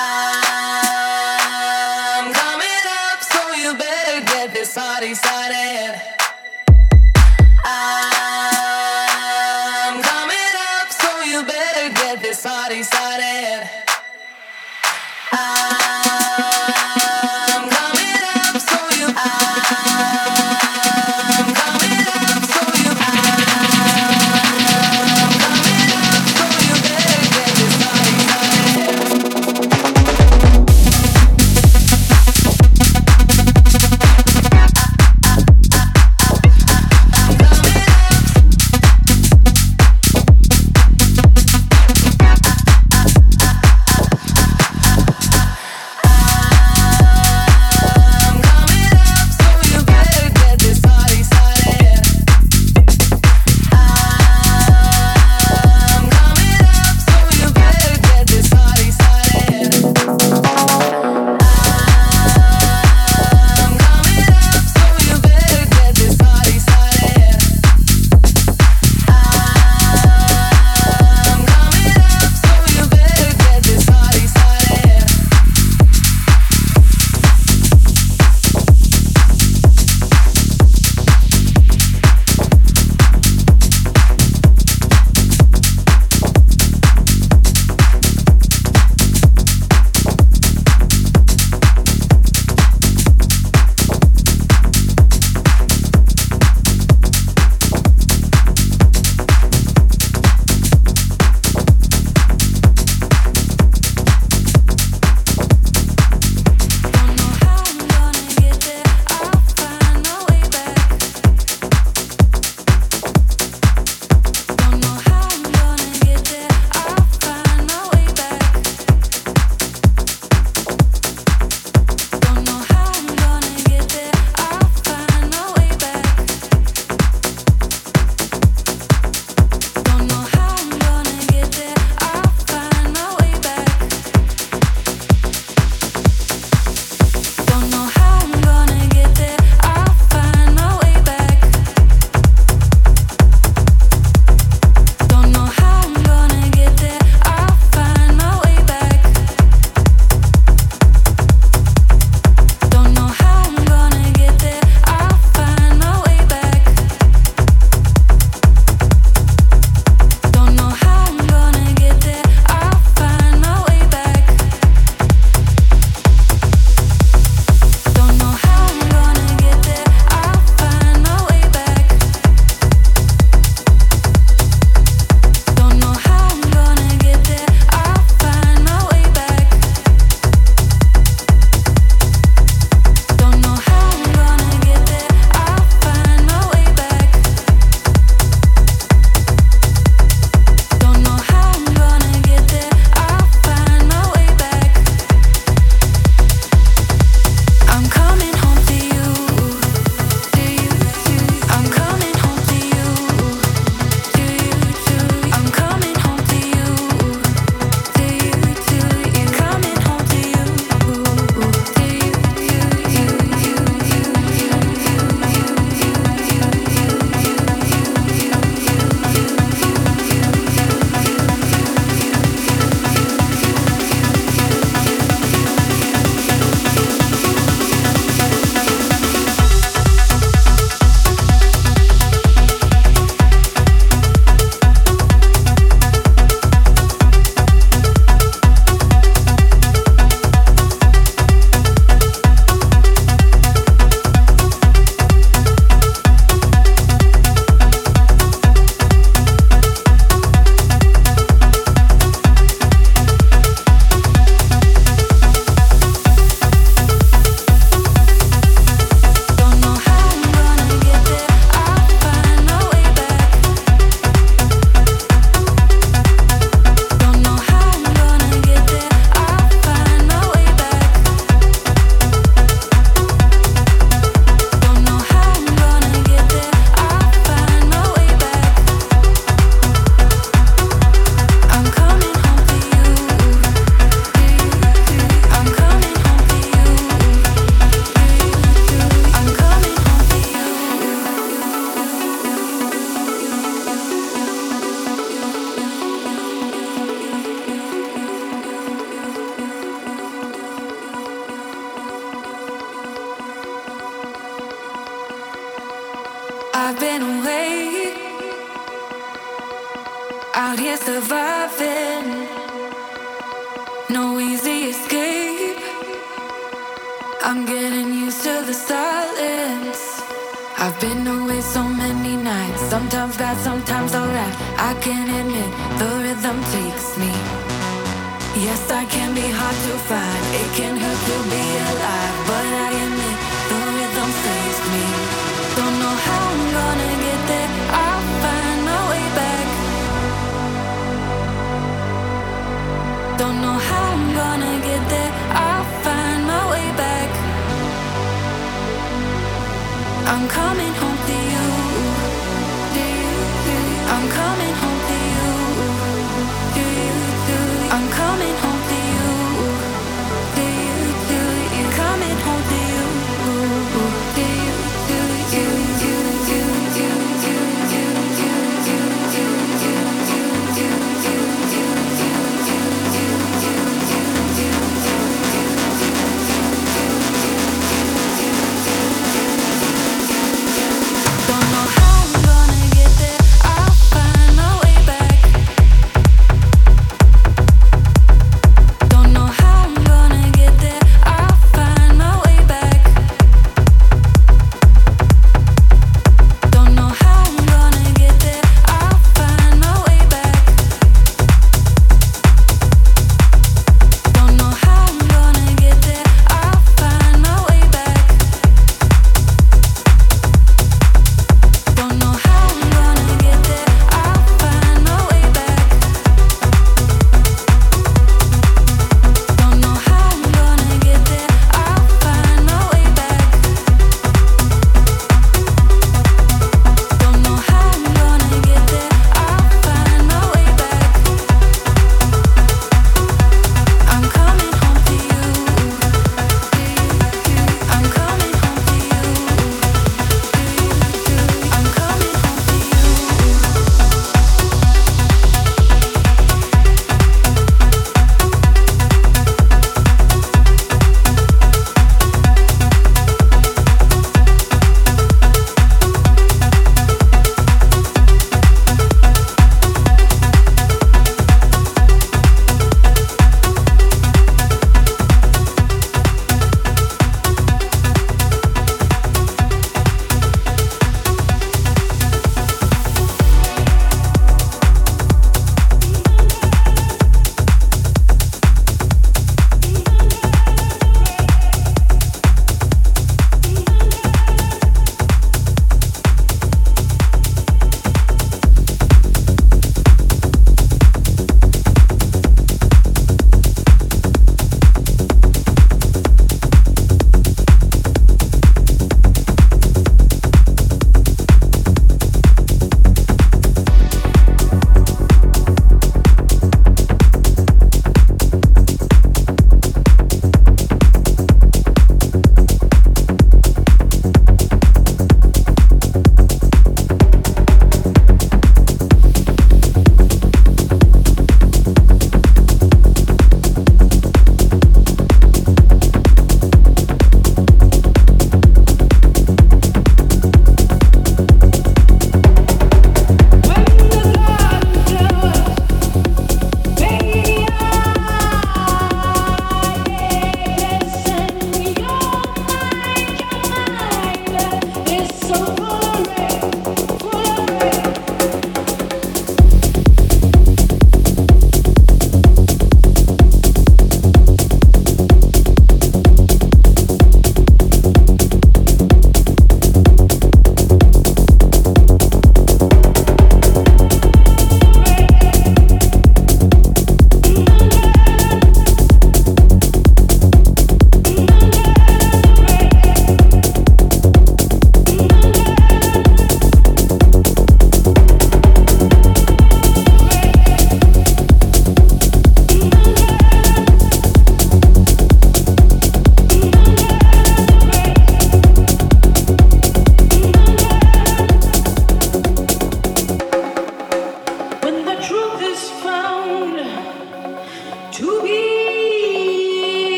I'm coming up, so you better get this party started.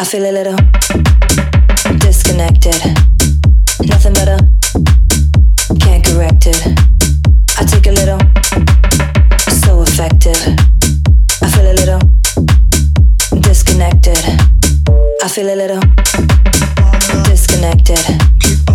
I feel a little disconnected. Nothing better. can correct it. I a little. So. I feel a little disconnected. I feel a little disconnected.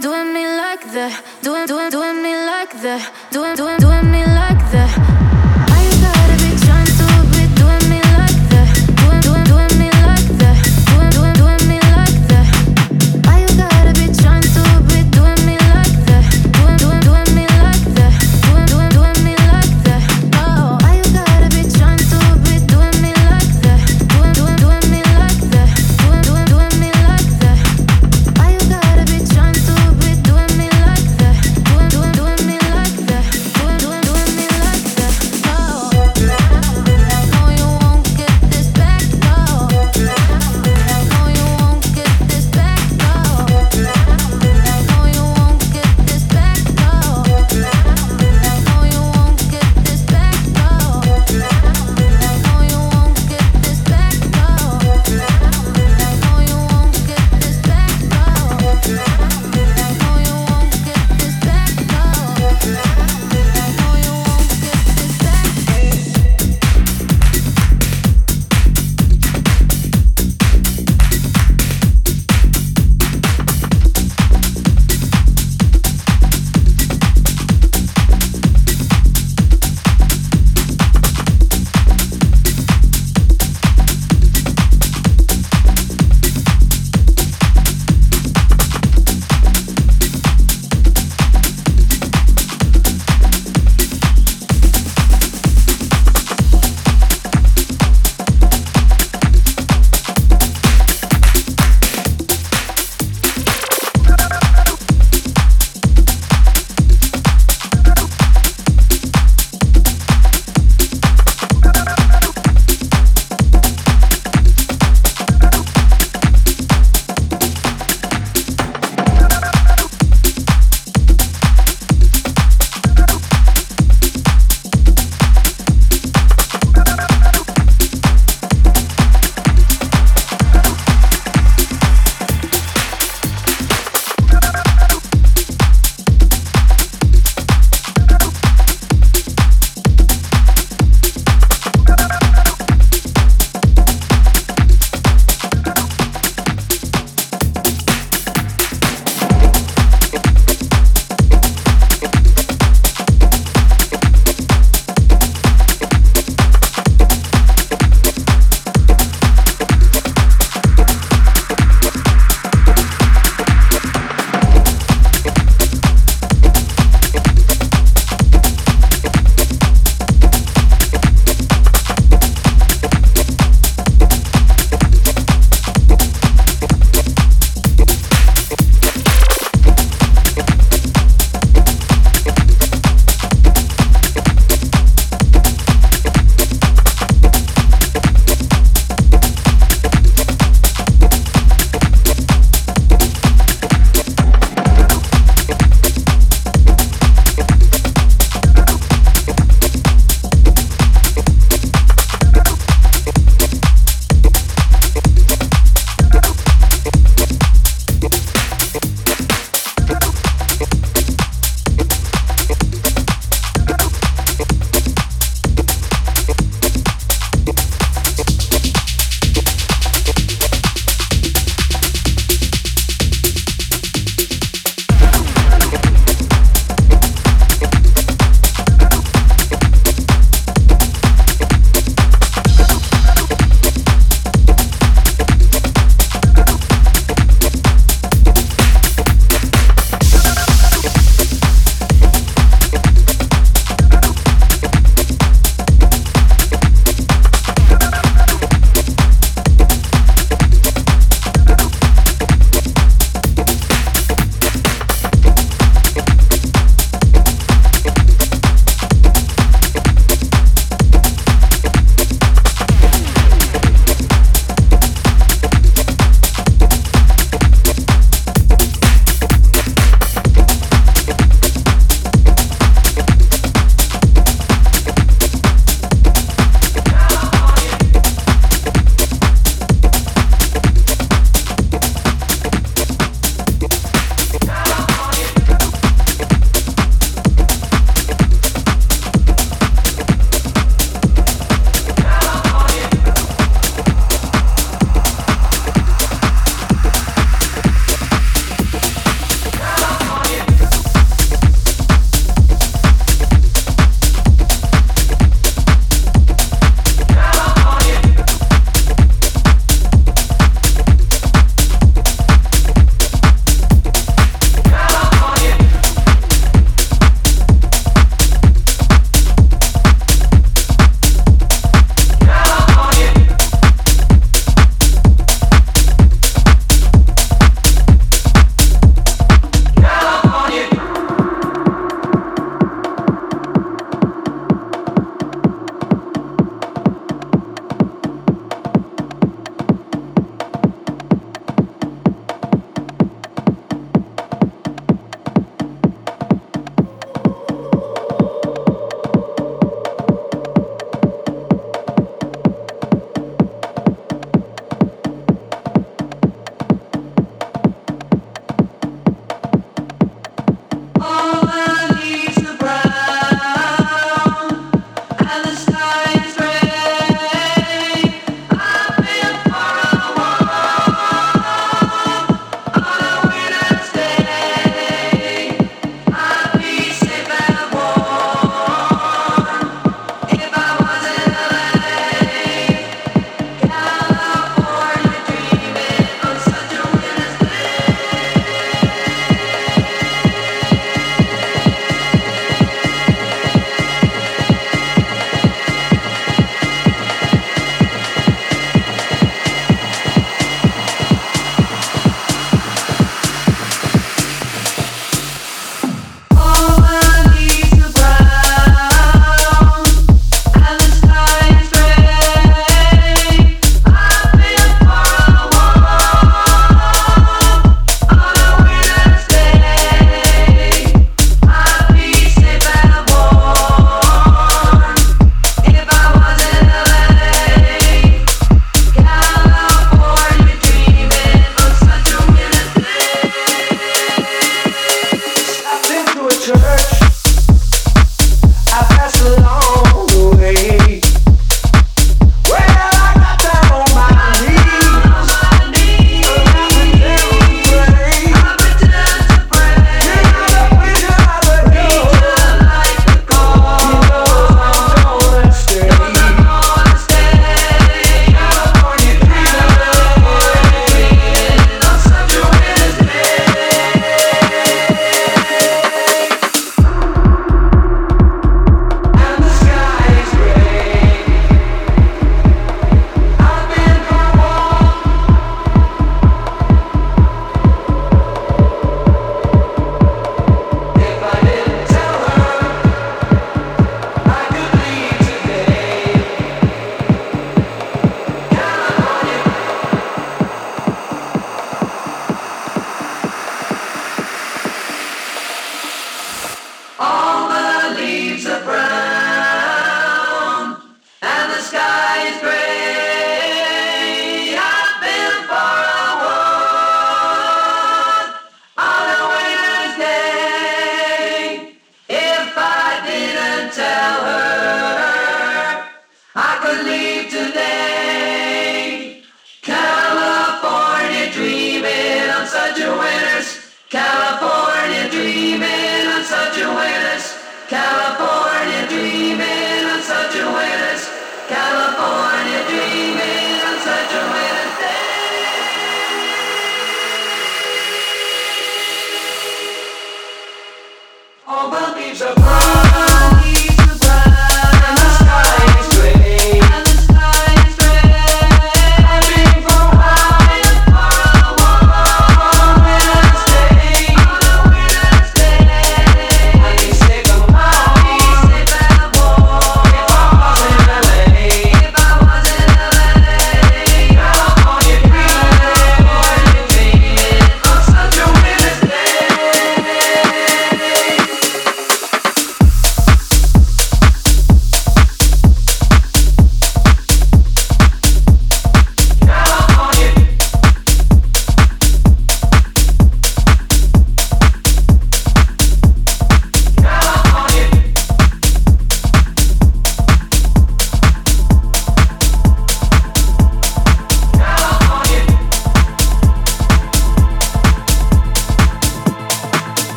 doing me like that, doing, doing, doing me like that, doing, doing, doing me like that.